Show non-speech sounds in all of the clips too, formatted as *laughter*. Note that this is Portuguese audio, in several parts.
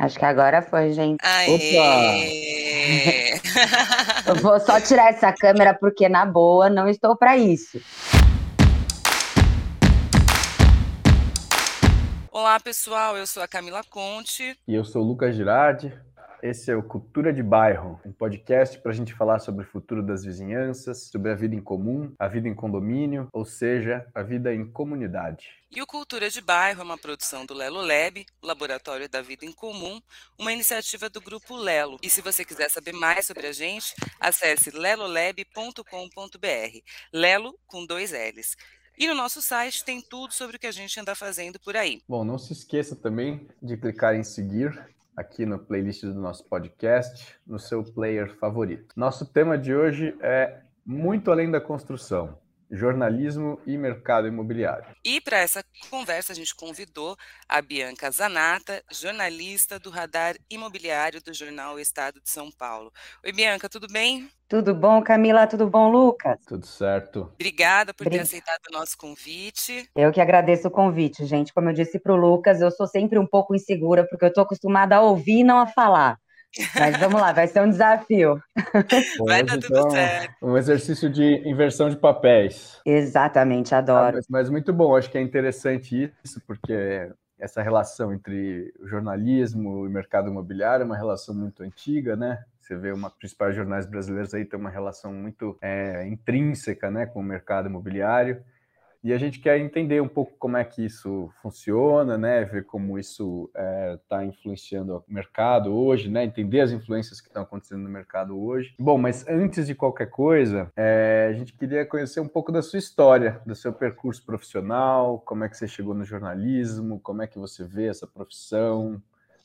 Acho que agora foi, gente. Aê! *laughs* Eu vou só tirar essa câmera porque, na boa, não estou para isso. Olá, pessoal. Eu sou a Camila Conte. E eu sou o Lucas Girardi. Esse é o Cultura de Bairro, um podcast para a gente falar sobre o futuro das vizinhanças, sobre a vida em comum, a vida em condomínio, ou seja, a vida em comunidade. E o Cultura de Bairro é uma produção do Lelo Lab, Laboratório da Vida em Comum, uma iniciativa do Grupo Lelo. E se você quiser saber mais sobre a gente, acesse lelolab.com.br. Lelo com dois L's. E no nosso site tem tudo sobre o que a gente anda fazendo por aí. Bom, não se esqueça também de clicar em seguir aqui no playlist do nosso podcast, no seu player favorito. Nosso tema de hoje é muito além da construção jornalismo e mercado imobiliário. E para essa conversa a gente convidou a Bianca Zanata, jornalista do Radar Imobiliário do jornal Estado de São Paulo. Oi, Bianca, tudo bem? Tudo bom, Camila? Tudo bom, Lucas? Tudo certo. Obrigada por ter aceitado o nosso convite. Eu que agradeço o convite, gente. Como eu disse para o Lucas, eu sou sempre um pouco insegura, porque eu estou acostumada a ouvir e não a falar. Mas vamos lá, vai ser um desafio. *laughs* Vai dar tudo então, certo. Um exercício de inversão de papéis. Exatamente, adoro. Ah, mas, mas, muito bom, acho que é interessante isso, porque essa relação entre o jornalismo e o mercado imobiliário é uma relação muito antiga, né? Você vê uma principais jornais brasileiros aí tem uma relação muito é, intrínseca, né, com o mercado imobiliário. E a gente quer entender um pouco como é que isso funciona, né? Ver como isso está é, tá influenciando o mercado hoje, né? Entender as influências que estão acontecendo no mercado hoje. Bom, mas antes de qualquer coisa, é, a gente queria conhecer um pouco da sua história, do seu percurso profissional, como é que você chegou no jornalismo, como é que você vê essa profissão,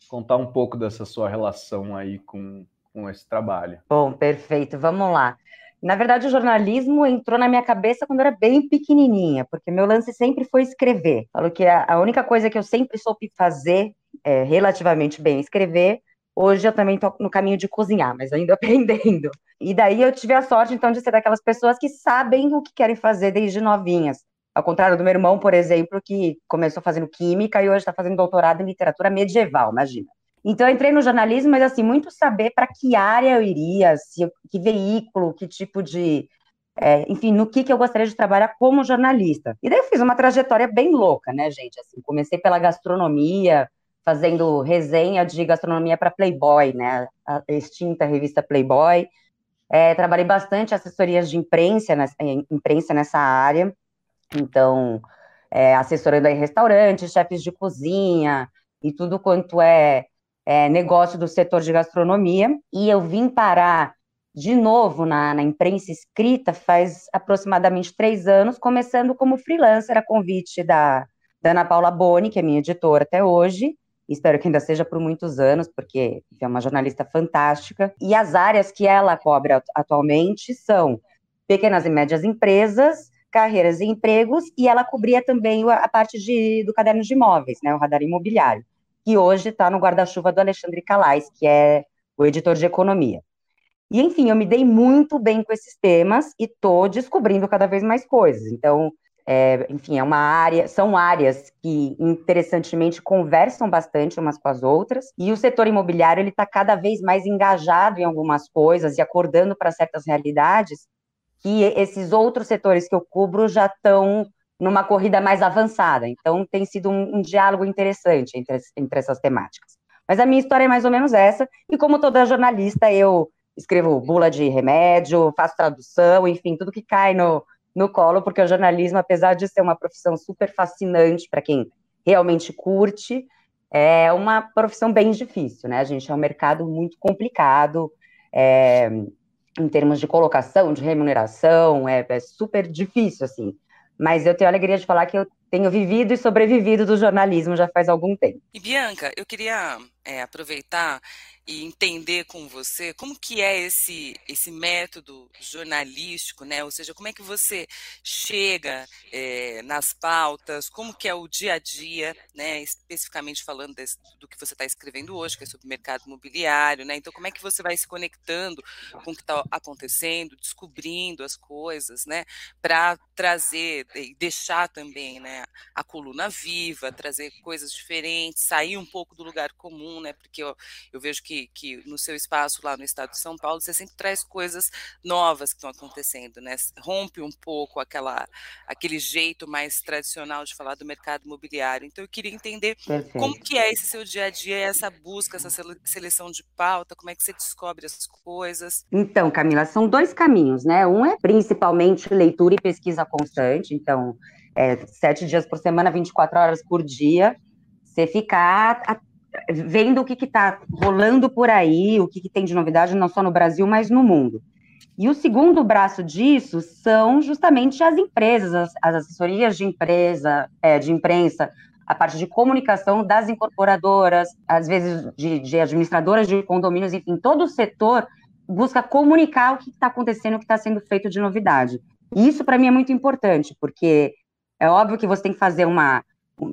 contar um pouco dessa sua relação aí com, com esse trabalho. Bom, perfeito. Vamos lá. Na verdade, o jornalismo entrou na minha cabeça quando eu era bem pequenininha, porque meu lance sempre foi escrever. Falo que a única coisa que eu sempre soube fazer é, relativamente bem escrever. Hoje eu também estou no caminho de cozinhar, mas ainda *laughs* aprendendo. E daí eu tive a sorte, então, de ser daquelas pessoas que sabem o que querem fazer desde novinhas. Ao contrário do meu irmão, por exemplo, que começou fazendo química e hoje está fazendo doutorado em literatura medieval, imagina. Então, eu entrei no jornalismo, mas assim, muito saber para que área eu iria, se, que veículo, que tipo de. É, enfim, no que, que eu gostaria de trabalhar como jornalista. E daí eu fiz uma trajetória bem louca, né, gente? Assim, comecei pela gastronomia, fazendo resenha de gastronomia para Playboy, né? A extinta revista Playboy. É, trabalhei bastante assessorias de imprensa, nessa, imprensa nessa área. Então, é, assessorando aí restaurantes, chefes de cozinha e tudo quanto é é, negócio do setor de gastronomia, e eu vim parar de novo na, na, imprensa escrita faz aproximadamente três anos, começando como freelancer a convite da, da Ana Paula Boni, que é minha editora até hoje, espero que ainda seja por muitos anos, porque é uma jornalista fantástica. E as áreas que ela cobre atualmente são pequenas e médias empresas, carreiras e empregos, e ela cobria também a parte de, do caderno de imóveis, né, o radar imobiliário que hoje está no guarda-chuva do Alexandre Calais, que é o editor de economia. E, enfim, eu me dei muito bem com esses temas e estou descobrindo cada vez mais coisas. Então, é, enfim, é uma área, são áreas que interessantemente conversam bastante umas com as outras. E o setor imobiliário ele está cada vez mais engajado em algumas coisas e acordando para certas realidades que esses outros setores que eu cubro já estão numa corrida mais avançada. Então, tem sido um, um diálogo interessante entre, entre essas temáticas. Mas a minha história é mais ou menos essa, e como toda jornalista, eu escrevo bula de remédio, faço tradução, enfim, tudo que cai no, no colo, porque o jornalismo, apesar de ser uma profissão super fascinante para quem realmente curte, é uma profissão bem difícil, né? A gente é um mercado muito complicado, é, em termos de colocação, de remuneração, é, é super difícil, assim. Mas eu tenho a alegria de falar que eu tenho vivido e sobrevivido do jornalismo já faz algum tempo. E Bianca, eu queria é, aproveitar e entender com você como que é esse esse método jornalístico, né? Ou seja, como é que você chega é, nas pautas, como que é o dia a dia, né? Especificamente falando desse, do que você está escrevendo hoje, que é sobre mercado imobiliário, né? Então, como é que você vai se conectando com o que está acontecendo, descobrindo as coisas, né? Para trazer e deixar também, né? A coluna viva, trazer coisas diferentes, sair um pouco do lugar comum, né? Porque eu, eu vejo que, que no seu espaço lá no estado de São Paulo, você sempre traz coisas novas que estão acontecendo, né? Rompe um pouco aquela, aquele jeito mais tradicional de falar do mercado imobiliário. Então eu queria entender Perfeito. como que é esse seu dia a dia, essa busca, essa seleção de pauta, como é que você descobre as coisas? Então, Camila, são dois caminhos, né? Um é principalmente leitura e pesquisa constante, então é, sete dias por semana, 24 horas por dia, você ficar vendo o que está rolando por aí, o que, que, tem de novidade, não só no Brasil, mas no mundo. E o segundo braço disso são justamente as empresas, as, as assessorias de empresa, é, de imprensa, a parte de comunicação das incorporadoras, às vezes de, de administradoras de condomínios, enfim, todo o setor busca comunicar o que está acontecendo, o que está sendo feito de novidade. E isso, para mim, é muito importante, porque é óbvio que você tem que fazer uma.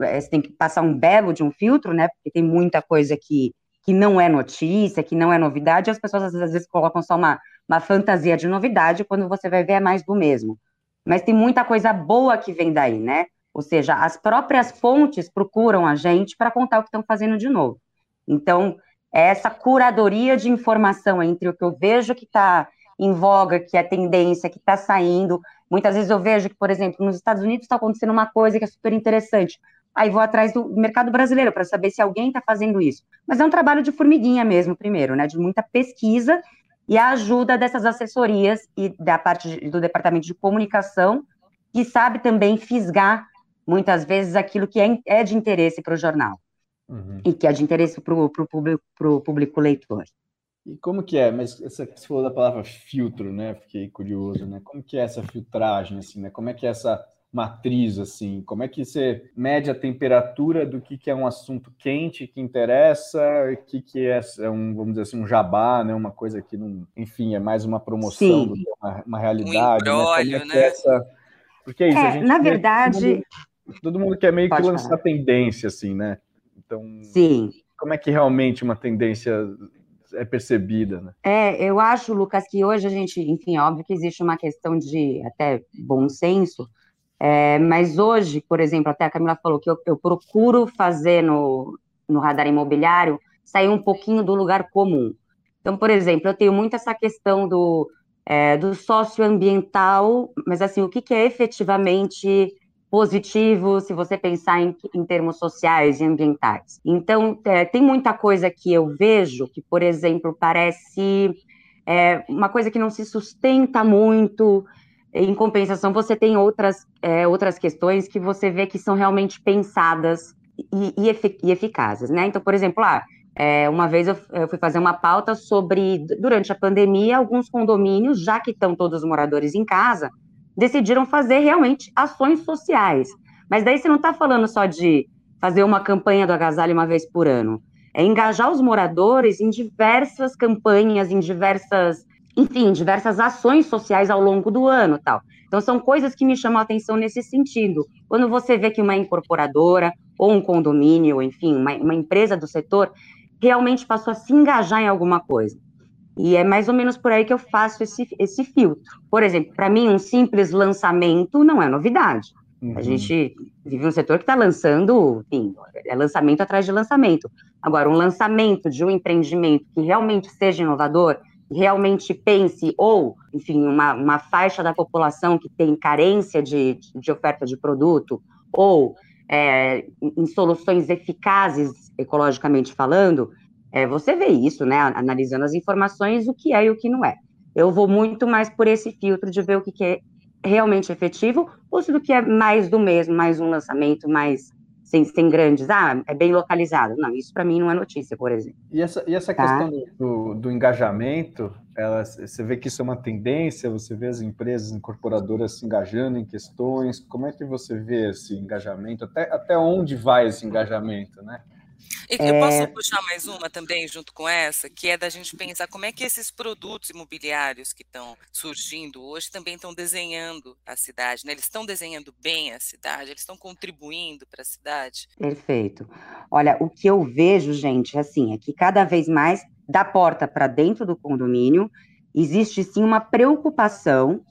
É, você tem que passar um belo de um filtro, né? Porque tem muita coisa que, que não é notícia, que não é novidade, e as pessoas às vezes colocam só uma, uma fantasia de novidade, quando você vai ver é mais do mesmo. Mas tem muita coisa boa que vem daí, né? Ou seja, as próprias fontes procuram a gente para contar o que estão fazendo de novo. Então, é essa curadoria de informação entre o que eu vejo que está em voga, que é tendência, que está saindo. Muitas vezes eu vejo que, por exemplo, nos Estados Unidos está acontecendo uma coisa que é super interessante. Aí vou atrás do mercado brasileiro para saber se alguém está fazendo isso. Mas é um trabalho de formiguinha mesmo, primeiro, né? De muita pesquisa e a ajuda dessas assessorias e da parte do departamento de comunicação, que sabe também fisgar muitas vezes aquilo que é, é de interesse para o jornal uhum. e que é de interesse para o público, público leitor. E como que é? Mas essa, você falou da palavra filtro, né? Fiquei curioso, né? Como que é essa filtragem, assim, né? Como é que é essa matriz, assim? Como é que você mede a temperatura do que, que é um assunto quente que interessa, o que, que é, é, um, vamos dizer assim, um jabá, né? Uma coisa que não, enfim, é mais uma promoção Sim. do que uma, uma realidade. Um embrólio, né? É né? Essa... Porque é isso, é, na verdade. Todo mundo, todo mundo, quer meio Pode que lançar falar. tendência, assim, né? Então. Sim. Como é que realmente uma tendência é percebida, né? É, eu acho, Lucas, que hoje a gente, enfim, óbvio que existe uma questão de até bom senso, é, mas hoje, por exemplo, até a Camila falou que eu, eu procuro fazer no, no radar imobiliário sair um pouquinho do lugar comum. Então, por exemplo, eu tenho muito essa questão do, é, do socioambiental, mas assim, o que, que é efetivamente positivo se você pensar em, em termos sociais e ambientais. Então, é, tem muita coisa que eu vejo que, por exemplo, parece é, uma coisa que não se sustenta muito. Em compensação, você tem outras, é, outras questões que você vê que são realmente pensadas e, e, efic e eficazes, né? Então, por exemplo, ah, é, uma vez eu, eu, fui fazer uma pauta sobre, durante a pandemia, alguns condomínios, já que estão todos os moradores em casa, decidiram fazer realmente ações sociais. Mas daí você não está falando só de fazer uma campanha do agasalho uma vez por ano. É engajar os moradores em diversas campanhas, em diversas, enfim, diversas ações sociais ao longo do ano, tal. Então são coisas que me chamam a atenção nesse sentido. Quando você vê que uma incorporadora ou um condomínio, enfim, uma, uma empresa do setor realmente passou a se engajar em alguma coisa. E é mais ou menos por aí que eu faço esse, esse filtro. Por exemplo, para mim, um simples lançamento não é novidade. Uhum. A gente vive um setor que está lançando, enfim, é lançamento atrás de lançamento. Agora, um lançamento de um empreendimento que realmente seja inovador, realmente pense, ou, enfim, uma, uma faixa da população que tem carência de, de oferta de produto, ou é, em soluções eficazes, ecologicamente falando, é, você vê isso, né, analisando as informações, o que é e o que não é. Eu vou muito mais por esse filtro de ver o que, que é realmente efetivo, ou se do que é mais do mesmo, mais um lançamento, mais sem, sem grandes, ah, é bem localizado. Não, isso para mim não é notícia, por exemplo. E essa, e essa tá? questão do, do engajamento, ela, você vê que isso é uma tendência, você vê as empresas incorporadoras se engajando em questões, como é que você vê esse engajamento, até, até onde vai esse engajamento, né? Eu posso é... puxar mais uma também, junto com essa, que é da gente pensar como é que esses produtos imobiliários que estão surgindo hoje também estão desenhando a cidade, né? Eles estão desenhando bem a cidade, eles estão contribuindo para a cidade. Perfeito. Olha, o que eu vejo, gente, assim, é que cada vez mais da porta para dentro do condomínio existe sim uma preocupação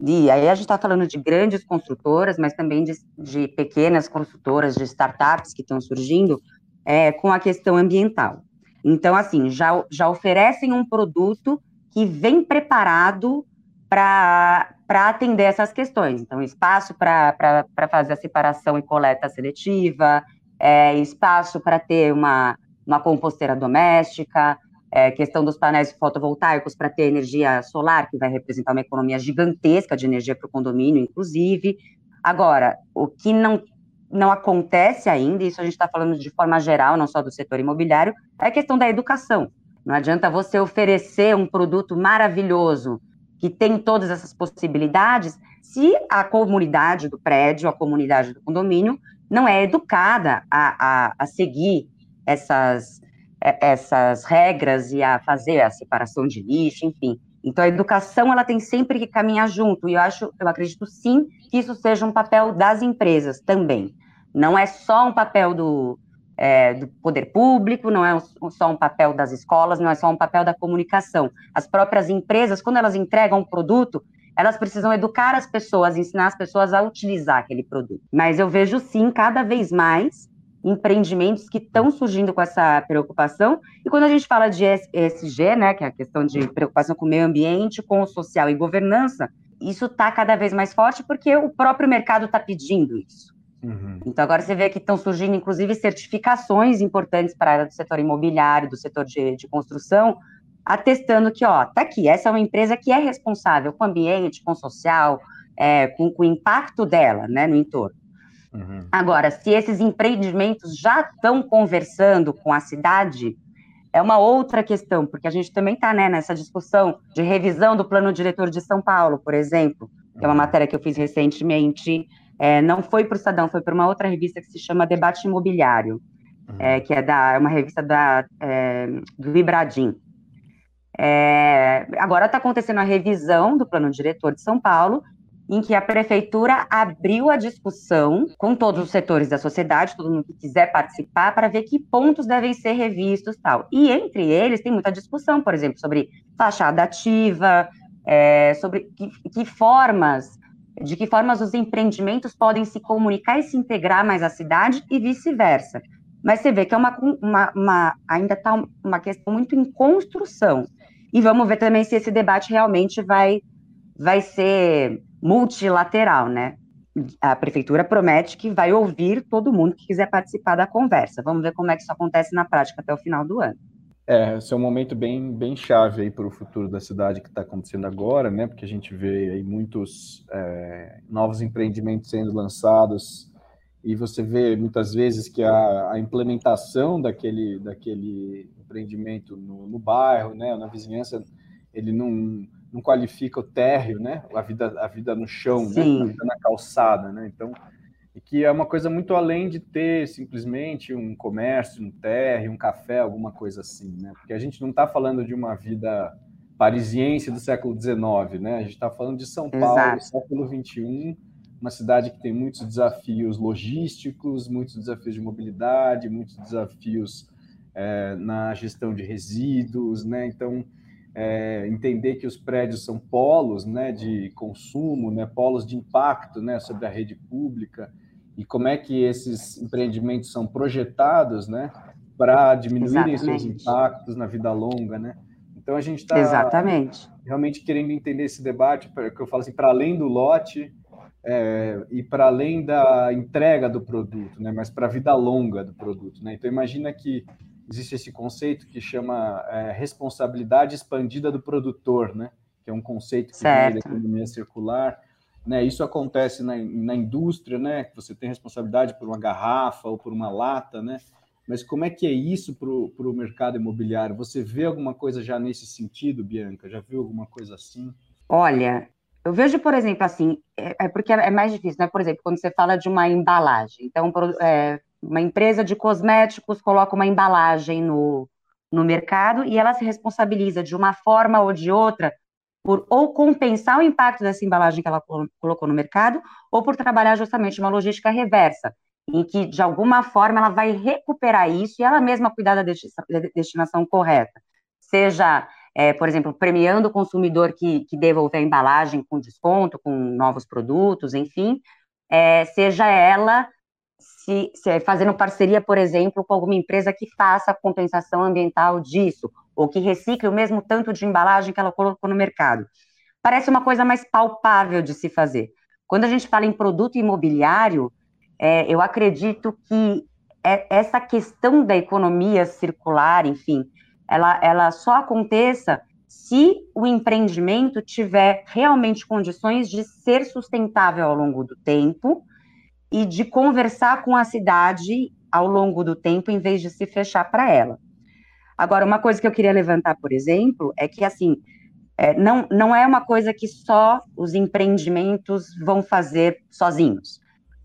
e aí a gente está falando de grandes construtoras, mas também de, de pequenas construtoras, de startups que estão surgindo, é, com a questão ambiental. Então, assim, já, já oferecem um produto que vem preparado para atender essas questões. Então, espaço para fazer a separação e coleta seletiva, é, espaço para ter uma, uma composteira doméstica, é, questão dos painéis fotovoltaicos para ter energia solar, que vai representar uma economia gigantesca de energia para o condomínio, inclusive. Agora, o que não, não acontece ainda, isso a gente está falando de forma geral, não só do setor imobiliário, é a questão da educação. Não adianta você oferecer um produto maravilhoso que tem todas essas possibilidades se a comunidade do prédio, a comunidade do condomínio, não é educada a, a, a seguir essas, é, essas regras e a fazer a separação de lixo, enfim. Então, a educação ela tem sempre que caminhar junto, e eu acho, eu acredito sim que isso seja um papel das empresas também. Não é só um papel do, é, do poder público, não é só um papel das escolas, não é só um papel da comunicação. As próprias empresas, quando elas entregam um produto, elas precisam educar as pessoas, ensinar as pessoas a utilizar aquele produto. Mas eu vejo sim, cada vez mais, empreendimentos que estão surgindo com essa preocupação. E quando a gente fala de ESG, né, que é a questão de preocupação com o meio ambiente, com o social e governança, isso está cada vez mais forte porque o próprio mercado está pedindo isso. Uhum. Então, agora você vê que estão surgindo, inclusive, certificações importantes para a área do setor imobiliário, do setor de, de construção, atestando que, ó, tá aqui, essa é uma empresa que é responsável com o ambiente, com o social, é, com, com, o impacto dela, né, no entorno. Uhum. Agora, se esses empreendimentos já estão conversando com a cidade, é uma outra questão, porque a gente também está né, nessa discussão de revisão do plano diretor de São Paulo, por exemplo, que é uma uhum. matéria que eu fiz recentemente, é, não foi para o Estadão, foi para uma outra revista que se chama Debate Imobiliário, uhum. é, que é da, é uma revista da, é, do Vibradim. É, agora está acontecendo a revisão do plano diretor de São Paulo, em que a prefeitura abriu a discussão com todos os setores da sociedade, todo mundo que quiser participar, para ver que pontos devem ser revistos tal. E entre eles tem muita discussão, por exemplo, sobre fachada ativa, é, sobre que, que, formas, de que formas os empreendimentos podem se comunicar e se integrar mais à cidade e vice-versa. Mas você vê que é uma, uma, uma ainda está uma questão muito em construção. E vamos ver também se esse debate realmente vai, vai ser multilateral, né? A prefeitura promete que vai ouvir todo mundo que quiser participar da conversa. Vamos ver como é que isso acontece na prática até o final do ano. É, esse é um momento bem, bem chave aí para o futuro da cidade que está acontecendo agora, né? Porque a gente vê aí muitos é, novos empreendimentos sendo lançados e você vê muitas vezes que a, a implementação daquele, daquele empreendimento no, no bairro, né, na vizinhança, ele não, não qualifica o térreo, né, a vida, a vida no chão, né, a vida na calçada, né, então, e que é uma coisa muito além de ter simplesmente um comércio, um térreo, um café, alguma coisa assim, né, porque a gente não está falando de uma vida parisiense do século XIX, né, a gente está falando de São Paulo, Exato. século XXI, uma cidade que tem muitos desafios logísticos, muitos desafios de mobilidade, muitos desafios é, na gestão de resíduos, né? Então, é, entender que os prédios são polos, né, de consumo, né, polos de impacto, né, sobre a rede pública e como é que esses empreendimentos são projetados, né, para diminuírem seus impactos na vida longa, né? Então a gente está realmente querendo entender esse debate, que eu falo assim, para além do lote, é, e para além da entrega do produto, né, mas para a vida longa do produto. Né? Então, imagina que existe esse conceito que chama é, responsabilidade expandida do produtor, né? que é um conceito que certo. vem da economia circular. Né? Isso acontece na, na indústria, né? que você tem responsabilidade por uma garrafa ou por uma lata, né? mas como é que é isso para o mercado imobiliário? Você vê alguma coisa já nesse sentido, Bianca? Já viu alguma coisa assim? Olha, eu vejo, por exemplo, assim, é, é porque é mais difícil, né? Por exemplo, quando você fala de uma embalagem. Então, é, uma empresa de cosméticos coloca uma embalagem no, no mercado e ela se responsabiliza de uma forma ou de outra por ou compensar o impacto dessa embalagem que ela colocou no mercado, ou por trabalhar justamente uma logística reversa, em que, de alguma forma, ela vai recuperar isso e ela mesma cuidar da destinação correta. Seja é, por exemplo, premiando o consumidor que, que devolver a embalagem com desconto, com novos produtos, enfim, é, seja ela se, se fazendo parceria, por exemplo, com alguma empresa que faça compensação ambiental disso, ou que recicle o mesmo tanto de embalagem que ela colocou no mercado. Parece uma coisa mais palpável de se fazer. Quando a gente fala em produto imobiliário, é, eu acredito que é, essa questão da economia circular, enfim, ela, ela só aconteça se o empreendimento tiver realmente condições de ser sustentável ao longo do tempo e de conversar com a cidade ao longo do tempo, em vez de se fechar para ela. Agora, uma coisa que eu queria levantar, por exemplo, é que, assim, é, não, não é uma coisa que só os empreendimentos vão fazer sozinhos.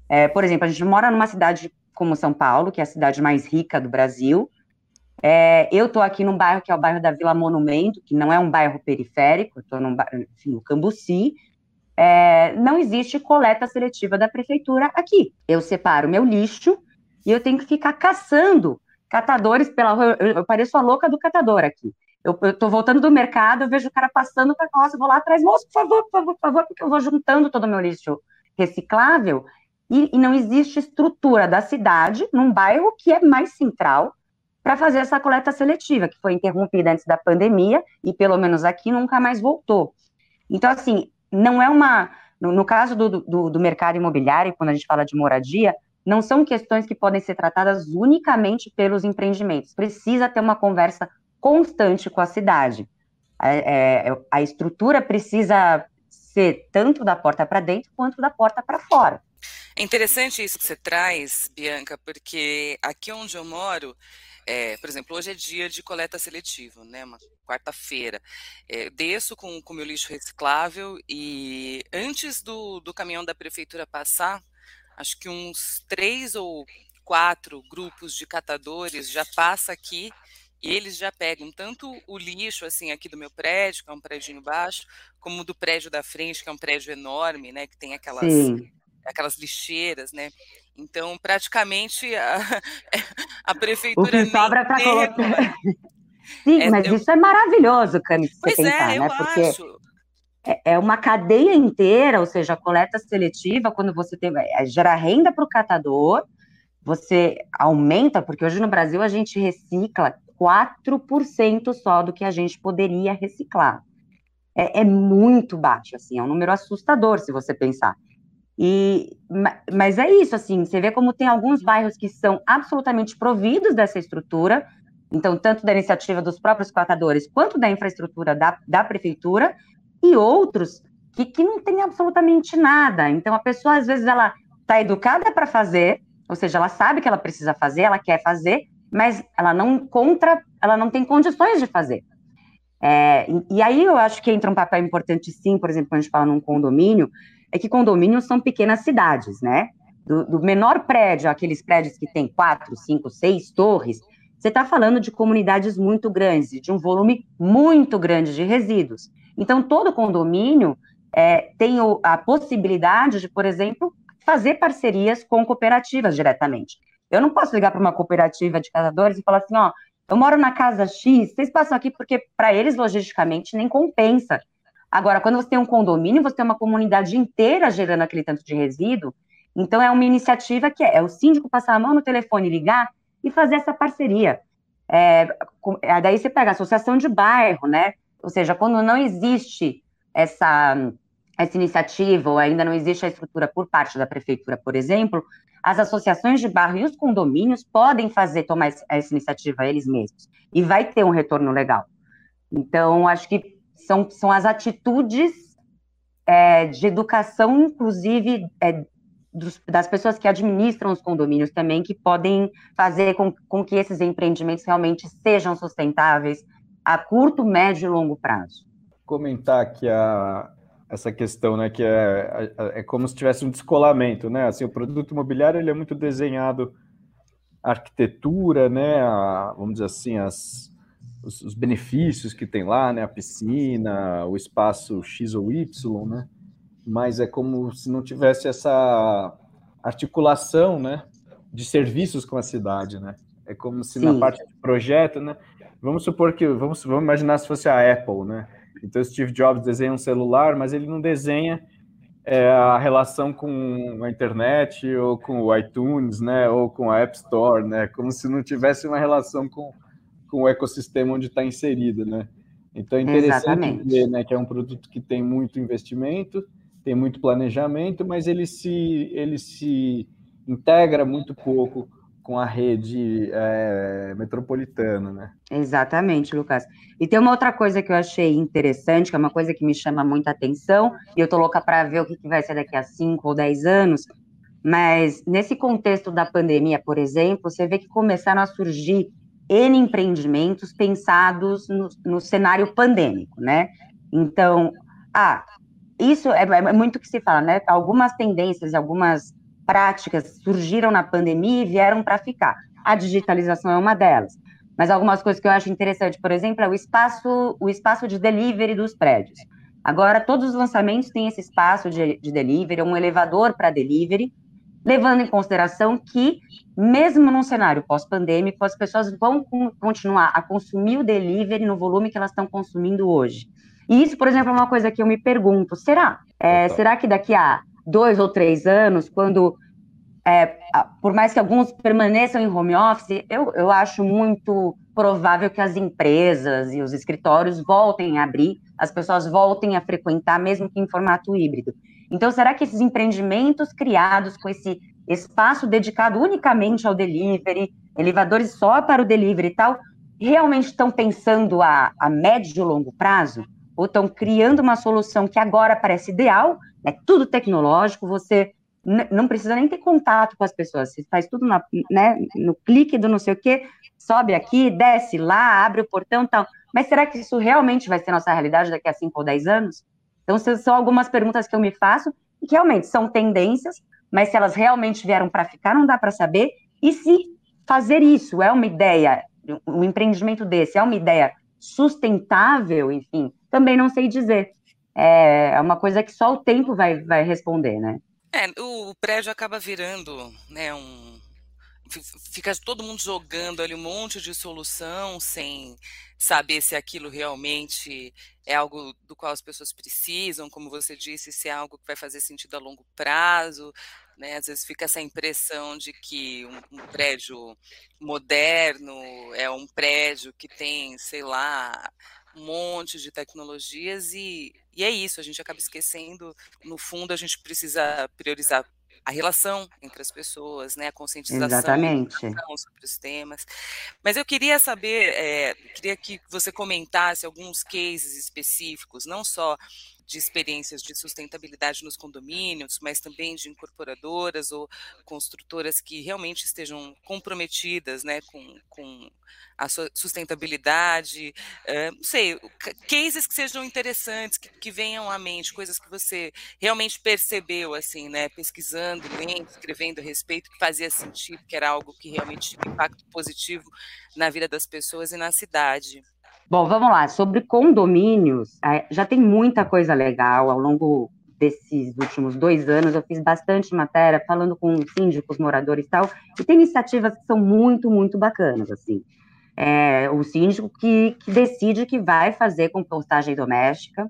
É, por exemplo, a gente mora numa cidade como São Paulo, que é a cidade mais rica do Brasil. É, eu estou aqui num bairro que é o bairro da Vila Monumento, que não é um bairro periférico, estou no Cambuci, é, não existe coleta seletiva da prefeitura aqui. Eu separo meu lixo e eu tenho que ficar caçando catadores pela rua. Eu, eu pareço a louca do catador aqui. Eu, estou voltando do mercado, eu vejo o cara passando com a carroça, vou lá atrás, moço, por favor, por favor, por favor, porque eu vou juntando todo o meu lixo reciclável e, e não existe estrutura da cidade, num bairro que é mais central, para fazer essa coleta seletiva, que foi interrompida antes da pandemia e, pelo menos aqui, nunca mais voltou. Então, assim, não é uma. No, no caso do, do, do, mercado imobiliário, quando a gente fala de moradia, não são questões que podem ser tratadas unicamente pelos empreendimentos. Precisa ter uma conversa constante com a cidade. É, é, a estrutura precisa ser tanto da porta para dentro quanto da porta para fora. É interessante isso que você traz, Bianca, porque aqui onde eu moro, é, por exemplo, hoje é dia de coleta seletiva, né? Uma quarta-feira. É, desço com o meu lixo reciclável e antes do, do caminhão da prefeitura passar, acho que uns três ou quatro grupos de catadores já passa aqui e eles já pegam tanto o lixo assim aqui do meu prédio, que é um prédio baixo, como do prédio da frente, que é um prédio enorme, né, que tem aquelas Sim. aquelas lixeiras, né? Então, praticamente, a, *laughs* a prefeitura. O que sobra para colocar. *laughs* Sim, é, mas eu... isso é maravilhoso, Cami, se pois você pensar, é, né? Porque acho. É, é uma cadeia inteira, ou seja, a coleta seletiva, quando você tem. É, gera renda para o catador, você aumenta, porque hoje no Brasil a gente recicla 4% só do que a gente poderia reciclar. É, é, muito baixo, assim, é um número assustador se você pensar. E, mas é isso, assim, você vê como tem alguns bairros que são absolutamente providos dessa estrutura, então, tanto da iniciativa dos próprios catadores, quanto da infraestrutura da, da prefeitura, e outros que, que não tem absolutamente nada. Então, a pessoa, às vezes, ela está educada para fazer, ou seja, ela sabe que ela precisa fazer, ela quer fazer, mas ela não contra, ela não tem condições de fazer. É, e aí eu acho que entra um papel importante, sim, por exemplo, quando a gente fala num condomínio, é que condomínios são pequenas cidades, né? Do, do menor prédio, aqueles prédios que tem quatro, cinco, seis torres, você está falando de comunidades muito grandes, de um volume muito grande de resíduos. Então, todo condomínio é, tem a possibilidade de, por exemplo, fazer parcerias com cooperativas diretamente. Eu não posso ligar para uma cooperativa de casadores e falar assim: ó, eu moro na casa X, vocês passam aqui porque para eles, logisticamente, nem compensa Agora, quando você tem um condomínio, você tem uma comunidade inteira gerando aquele tanto de resíduo. Então, é uma iniciativa que é, é o síndico passar a mão no telefone, ligar e fazer essa parceria. É, é, daí você pega a associação de bairro, né? Ou seja, quando não existe essa, essa iniciativa, ou ainda não existe a estrutura por parte da prefeitura, por exemplo, as associações de bairro e os condomínios podem fazer, tomar essa iniciativa eles mesmos. E vai ter um retorno legal. Então, acho que são, são as atitudes é, de educação, inclusive é, dos, das pessoas que administram os condomínios também, que podem fazer com, com que esses empreendimentos realmente sejam sustentáveis a curto, médio e longo prazo. Comentar aqui a, essa questão, né, que é, é, é como se tivesse um descolamento, né, assim, o produto imobiliário ele é muito desenhado a arquitetura, né, a, vamos dizer assim, as, os, os, benefícios que tem lá, né? A piscina, o espaço X ou Y, né? Mas é como se não tivesse essa articulação, né? De serviços com a cidade, né? É como se Sim. na parte de projeto, né? Vamos supor que vamos, vamos imaginar se fosse a Apple, né? Então Steve Jobs desenha um celular, mas ele não desenha é, a relação com a internet ou com o iTunes, né, ou com a App Store, né, como se não tivesse uma relação com, com o ecossistema onde está inserido, né. Então é interessante Exatamente. ver, né, que é um produto que tem muito investimento, tem muito planejamento, mas ele se ele se integra muito pouco com a rede é, metropolitana, né? Exatamente, Lucas. E tem uma outra coisa que eu achei interessante, que é uma coisa que me chama muita atenção, e eu tô louca para ver o que, que vai ser daqui a 5 ou 10 anos, mas nesse contexto da pandemia, por exemplo, você vê que começaram a surgir N empreendimentos pensados no, no cenário pandêmico, né? Então, ah, isso é, é muito que se fala, né? Algumas tendências, algumas práticas surgiram na pandemia e vieram para ficar. A digitalização é uma delas. Mas algumas coisas que eu acho interessante, por exemplo, é o espaço, o espaço de delivery dos prédios. Agora, todos os lançamentos têm esse espaço de, de delivery, um elevador para delivery, levando em consideração que, mesmo num cenário pós-pandêmico, as pessoas vão continuar a consumir o delivery no volume que elas estão consumindo hoje. E isso, por exemplo, é uma coisa que eu me pergunto: será? É, será que daqui a dois ou três anos, quando, é, por mais que alguns permaneçam em home office, eu, eu acho muito provável que as empresas e os escritórios voltem a abrir, as pessoas voltem a frequentar, mesmo que em formato híbrido. Então, será que esses empreendimentos criados com esse espaço dedicado unicamente ao delivery, elevadores só para o delivery e tal, realmente estão pensando a, a médio e longo prazo? Ou estão criando uma solução que agora parece ideal, é tudo tecnológico, você não precisa nem ter contato com as pessoas, você faz tudo na, né, no clique do não sei o quê, sobe aqui, desce lá, abre o portão e tal. Mas será que isso realmente vai ser nossa realidade daqui a 5 ou 10 anos? Então, são algumas perguntas que eu me faço, e que realmente são tendências, mas se elas realmente vieram para ficar, não dá para saber. E se fazer isso é uma ideia, um empreendimento desse é uma ideia sustentável, enfim, também não sei dizer é, é uma coisa que só o tempo vai, vai responder, né? É, o prédio acaba virando, né, um fica todo mundo jogando ali um monte de solução sem saber se aquilo realmente é algo do qual as pessoas precisam, como você disse, se é algo que vai fazer sentido a longo prazo, né? Às vezes fica essa impressão de que um, um prédio moderno é um prédio que tem, sei lá, um monte de tecnologias e, e é isso, a gente acaba esquecendo, no fundo a gente precisa priorizar a relação entre as pessoas, né, a conscientização Exatamente. sobre os temas. Mas eu queria saber, é, queria que você comentasse alguns cases específicos, não só de experiências de sustentabilidade nos condomínios, mas também de incorporadoras ou construtoras que realmente estejam comprometidas né, com, com a sustentabilidade, uh, não sei, cases que sejam interessantes, que, que, venham à mente, coisas que você realmente percebeu, assim, né, pesquisando, lendo, escrevendo a respeito, que fazia sentido, que era algo que realmente tinha impacto positivo na vida das pessoas e na cidade. Bom, vamos lá. Sobre condomínios, é, já tem muita coisa legal ao longo desses últimos dois anos. Eu fiz bastante matéria falando com síndicos, moradores e tal, e tem iniciativas que são muito, muito bacanas, assim. É, o síndico que, que decide que vai fazer compostagem doméstica,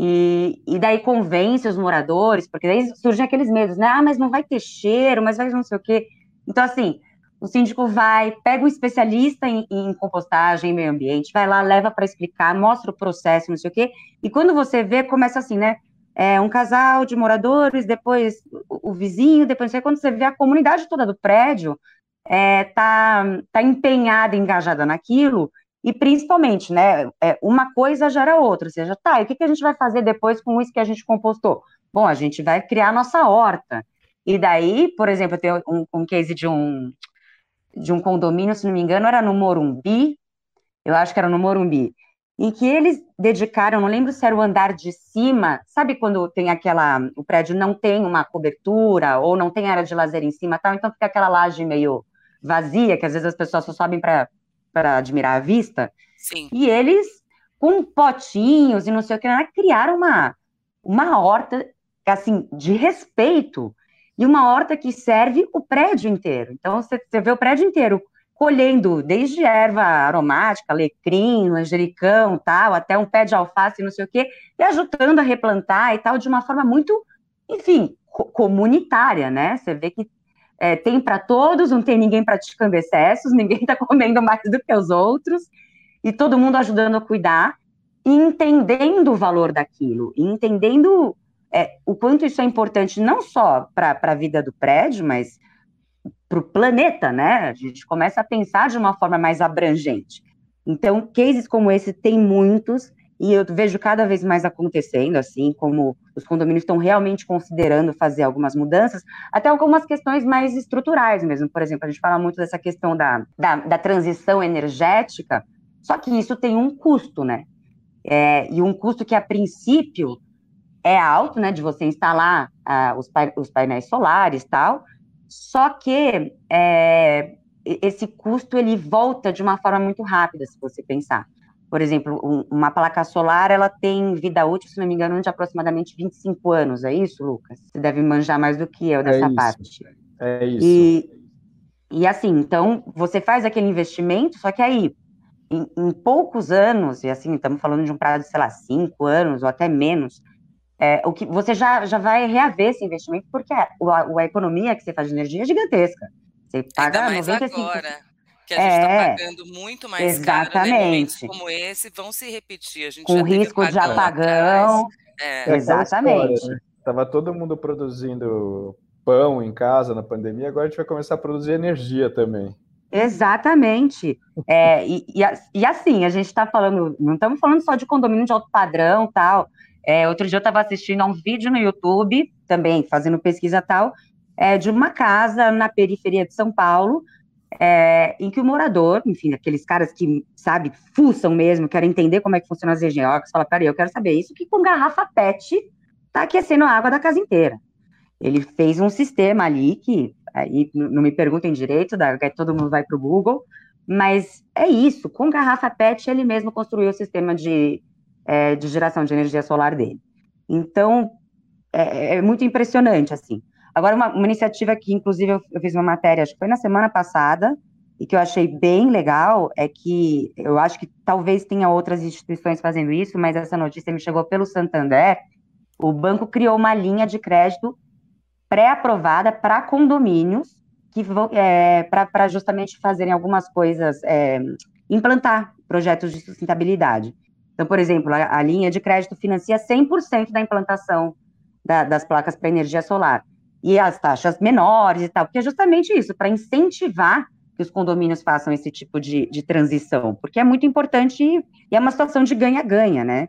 e, e, daí convence os moradores, porque daí surgem aqueles medos, né? Ah, mas não vai ter cheiro, mas vai não sei o quê. Então, assim, o síndico vai, pega um especialista em, em compostagem, em meio ambiente, vai lá, leva para explicar, mostra o processo, não sei o quê, e quando você vê, começa assim, né? É, um casal de moradores, depois o, o vizinho, depois quando você vê a comunidade toda do prédio é, tá, tá empenhada, engajada naquilo, e principalmente, né, é, uma coisa gera outra, ou seja, tá, e o que, que a gente vai fazer depois com isso que a gente compostou? Bom, a gente vai criar a nossa horta, e daí, por exemplo, eu tenho um, um case de um, de um condomínio, se não me engano, era no Morumbi, eu acho que era no Morumbi, em que eles dedicaram, não lembro se era o andar de cima, sabe quando tem aquela, o prédio não tem uma cobertura, ou não tem área de lazer em cima, tal, então fica aquela laje meio vazia, que às vezes as pessoas só sobem para admirar a vista, Sim. e eles, com potinhos e não sei o que, criaram uma, uma horta, assim, de respeito, e uma horta que serve o prédio inteiro. Então, você, vê o prédio inteiro colhendo desde erva aromática, alecrim, manjericão, tal, até um pé de alface, não sei o quê, e ajudando a replantar e tal, de uma forma muito enfim, co comunitária, né? Você vê que é, tem para todos, não tem ninguém praticando excessos, *laughs* ninguém está comendo mais do que os outros, e todo mundo ajudando a cuidar, e entendendo o valor daquilo, e entendendo é, o quanto isso é importante não só para a vida do prédio, mas para o planeta, né? A gente começa a pensar de uma forma mais abrangente. Então, cases como esse tem muitos, e eu vejo cada vez mais acontecendo, assim, como os condomínios estão realmente considerando fazer algumas mudanças, até algumas questões mais estruturais mesmo. Por exemplo, a gente fala muito dessa questão da, da, da transição energética, só que isso tem um custo, né? É, e um custo que, a princípio, é alto, né, de você instalar ah, os, os painéis solares e tal, só que é, esse custo ele volta de uma forma muito rápida, se você pensar. Por exemplo, um, uma placa solar, ela tem vida útil, se não me engano, de aproximadamente 25 anos, é isso, Lucas? Você deve manjar mais do que eu dessa é parte. É isso. E, e assim, então, você faz aquele investimento, só que aí, em, em poucos anos, e assim, estamos falando de um prazo de, sei lá, cinco anos ou até menos, é, o que você já, já vai reaver esse investimento, porque a, a, a economia que você faz de energia é gigantesca. Você paga Ainda mais 95... agora, que a gente está é, pagando muito mais exatamente. caro. Né? Como esse vão se repetir. A gente Com risco de apagão. É. é exatamente. Estava né? todo mundo produzindo pão em casa na pandemia, agora a gente vai começar a produzir energia também. Exatamente. É, e, e, e, assim, a gente está falando, não estamos falando só de condomínio de alto padrão tal. É, outro dia eu estava assistindo a um vídeo no YouTube, também fazendo pesquisa tal, é, de uma casa na periferia de São Paulo, é, em que o morador, enfim, aqueles caras que, sabe, fuçam mesmo, querem entender como é que funciona as regiões, fala, peraí, eu quero saber isso, que com garrafa PET tá aquecendo a água da casa inteira. Ele fez um sistema ali que, aí não me perguntem direito, todo mundo vai para o Google, mas é isso, com garrafa PET ele mesmo construiu o sistema de é, de geração de energia solar dele. Então, é, é muito impressionante, assim. Agora, uma, uma, iniciativa que, inclusive, eu, eu fiz uma matéria, acho que foi na semana passada, e que eu achei bem legal, é que eu acho que talvez tenha outras instituições fazendo isso, mas essa notícia me chegou pelo Santander, o banco criou uma linha de crédito pré-aprovada para condomínios, que vão é, para justamente fazerem algumas coisas, é, implantar projetos de sustentabilidade. Então, por exemplo, a, a linha de crédito financia 100% da implantação da, das placas para energia solar. E as taxas menores e tal, porque é justamente isso, para incentivar que os condomínios façam esse tipo de, de transição, porque é muito importante e, e é uma situação de ganha-ganha, né?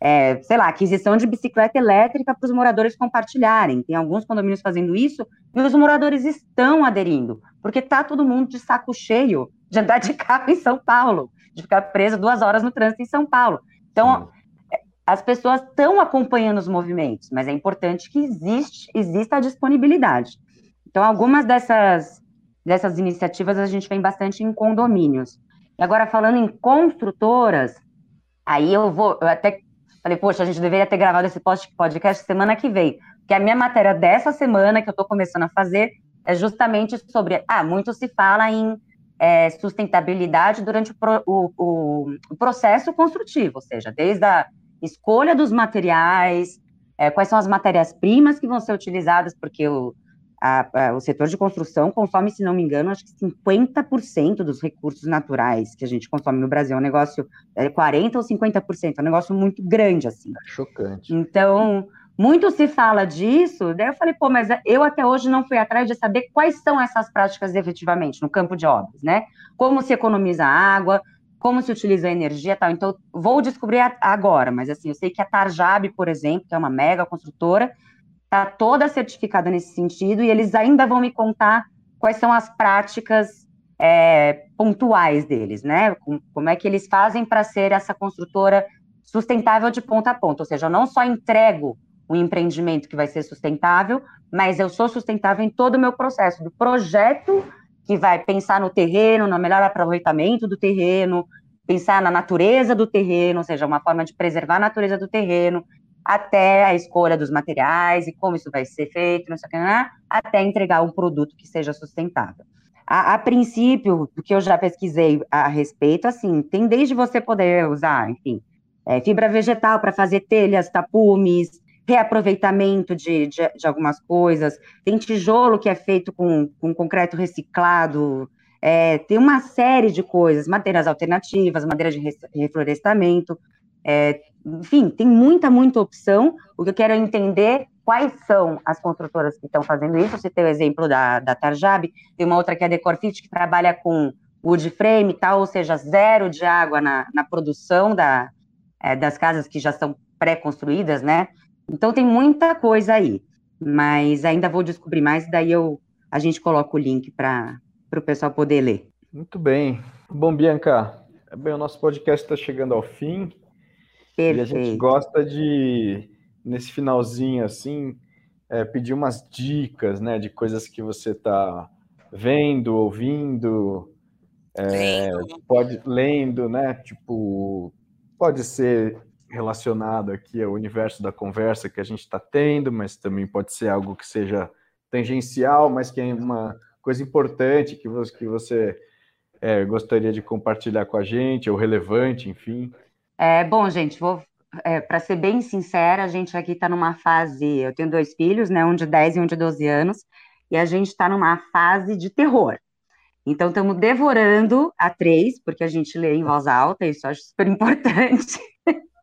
É, sei lá, aquisição de bicicleta elétrica para os moradores compartilharem. Tem alguns condomínios fazendo isso e os moradores estão aderindo, porque tá todo mundo de saco cheio de andar de carro em São Paulo de ficar presa duas horas no trânsito em São Paulo. Então, Sim. as pessoas estão acompanhando os movimentos, mas é importante que existe, exista a disponibilidade. Então, algumas dessas, dessas iniciativas a gente vem bastante em condomínios. E agora, falando em construtoras, aí eu vou, eu até falei, poxa, a gente deveria ter gravado esse podcast semana que vem, porque a minha matéria dessa semana, que eu estou começando a fazer, é justamente sobre, ah, muito se fala em é, sustentabilidade durante o, o, o, processo construtivo, ou seja, desde a escolha dos materiais, é, quais são as matérias-primas que vão ser utilizadas, porque o, a, a, o setor de construção consome, se não me engano, acho que 50% dos recursos naturais que a gente consome no Brasil. É um negócio, é 40% ou 50%, é um negócio muito grande, assim. É chocante. Então, muito se fala disso, daí eu falei, pô, mas eu até hoje não fui atrás de saber quais são essas práticas efetivamente no campo de obras, né? Como se economiza água, como se utiliza energia tal. Então, vou descobrir agora, mas assim, eu sei que a Tarjab, por exemplo, que é uma mega construtora, está toda certificada nesse sentido e eles ainda vão me contar quais são as práticas é, pontuais deles, né? Como é que eles fazem para ser essa construtora sustentável de ponta a ponta, ou seja, eu não só entrego um empreendimento que vai ser sustentável, mas eu sou sustentável em todo o meu processo, do projeto que vai pensar no terreno, no melhor aproveitamento do terreno, pensar na natureza do terreno, ou seja, uma forma de preservar a natureza do terreno, até a escolha dos materiais e como isso vai ser feito, não sei o que, né? até entregar um produto que seja sustentável. A, a princípio, do que eu já pesquisei a respeito, assim, tem desde você poder usar, enfim, é, fibra vegetal para fazer telhas, tapumes, reaproveitamento de, de, de, algumas coisas, tem tijolo que é feito com, com concreto reciclado, é, tem uma série de coisas, madeiras alternativas, madeira de reflorestamento, é, enfim, tem muita, muita opção. O que eu quero é entender quais são as construtoras que estão fazendo isso. Você tem o exemplo da, da Tarjab, tem uma outra que é a Decorfit, que trabalha com wood frame e tal, ou seja, zero de água na, na produção da, é, das casas que já são pré-construídas, né? Então tem muita coisa aí, mas ainda vou descobrir mais, daí eu, a gente coloca o link para o pessoal poder ler. Muito bem. Bom, Bianca, bem, o nosso podcast está chegando ao fim. Perfeito. E a gente gosta de, nesse finalzinho assim, é, pedir umas dicas, né, de coisas que você está vendo, ouvindo, é, pode lendo, né, tipo, pode ser relacionado aqui ao universo da conversa que a gente está tendo, mas também pode ser algo que seja tangencial, mas que é uma coisa importante que você, que você é, gostaria de compartilhar com a gente, ou relevante, enfim. É, bom, gente, vou é, para ser bem sincera, a gente aqui está numa fase. Eu tenho dois filhos, né? Um de 10 e um de 12 anos, e a gente está numa fase de terror. Então, estamos devorando a três, porque a gente lê em voz alta, isso eu acho super importante. *laughs*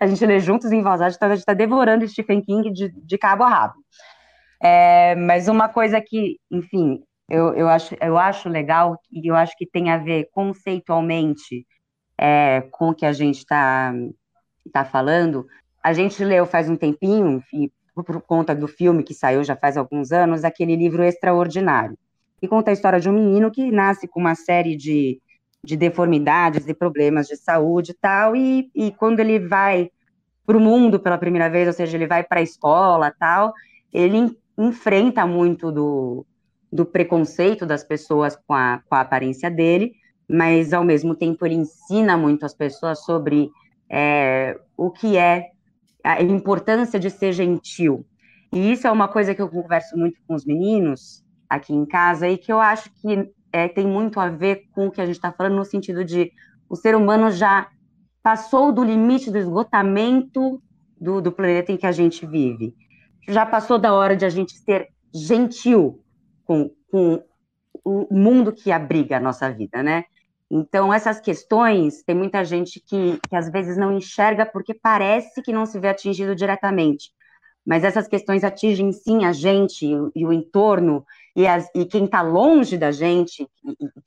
a gente lê juntos em voz alta, então a gente está devorando Stephen King de, de cabo a rabo. É, mas uma coisa que, enfim, eu, eu, acho, eu acho legal e eu acho que tem a ver conceitualmente é, com o que a gente está tá falando. A gente leu faz um tempinho, e por conta do filme que saiu já faz alguns anos, aquele livro Extraordinário, que conta a história de um menino que nasce com uma série de de deformidades e problemas de saúde e tal, e, e quando ele vai para o mundo pela primeira vez, ou seja, ele vai para a escola tal, ele enfrenta muito do, do preconceito das pessoas com a, com a aparência dele, mas ao mesmo tempo ele ensina muito as pessoas sobre é, o que é a importância de ser gentil. E isso é uma coisa que eu converso muito com os meninos aqui em casa e que eu acho que é, tem muito a ver com o que a gente está falando, no sentido de o ser humano já passou do limite do esgotamento do, do planeta em que a gente vive. Já passou da hora de a gente ser gentil com, com o mundo que abriga a nossa vida, né? Então, essas questões, tem muita gente que, que às vezes não enxerga porque parece que não se vê atingido diretamente mas essas questões atingem sim a gente e, e o entorno, e, as, e quem está longe da gente,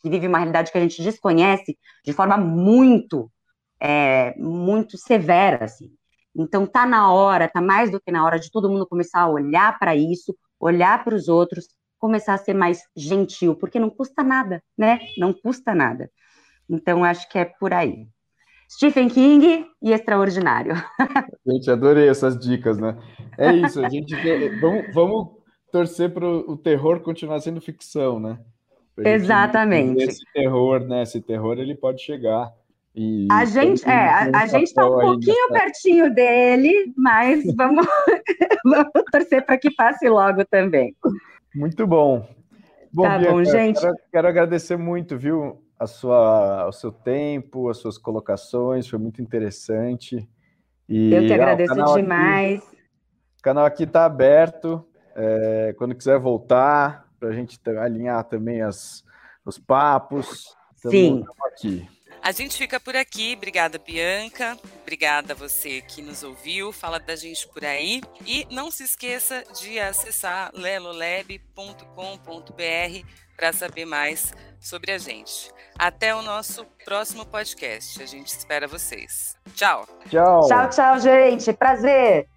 que vive uma realidade que a gente desconhece, de forma muito, é, muito severa, assim. Então tá na hora, tá mais do que na hora de todo mundo começar a olhar para isso, olhar para os outros, começar a ser mais gentil, porque não custa nada, né? Não custa nada. Então acho que é por aí. Stephen King e Extraordinário. Gente, adorei essas dicas, né? É isso, a gente vamos, vamos torcer para o terror continuar sendo ficção, né? Exatamente. Esse terror, né? Esse terror ele pode chegar. E a gente, é, a, a gente está um pouquinho nessa... pertinho dele, mas *laughs* vamos, *laughs* vamos torcer para que passe logo também. Muito bom. Bom, tá Bianca, bom, gente. Quero, quero agradecer muito, viu? a sua, o seu tempo, as suas colocações, foi muito interessante. E, Eu que agradeço ah, demais. Aqui, o canal aqui está aberto. É, quando quiser voltar, para a gente alinhar também as, os papos. Sim. Aqui. A gente fica por aqui. Obrigada, Bianca. Obrigada a você que nos ouviu. Fala da gente por aí. E não se esqueça de acessar lelolab.com.br para saber mais sobre a gente. Até o nosso próximo podcast. A gente espera vocês. Tchau. Tchau. Tchau, tchau, gente. Prazer.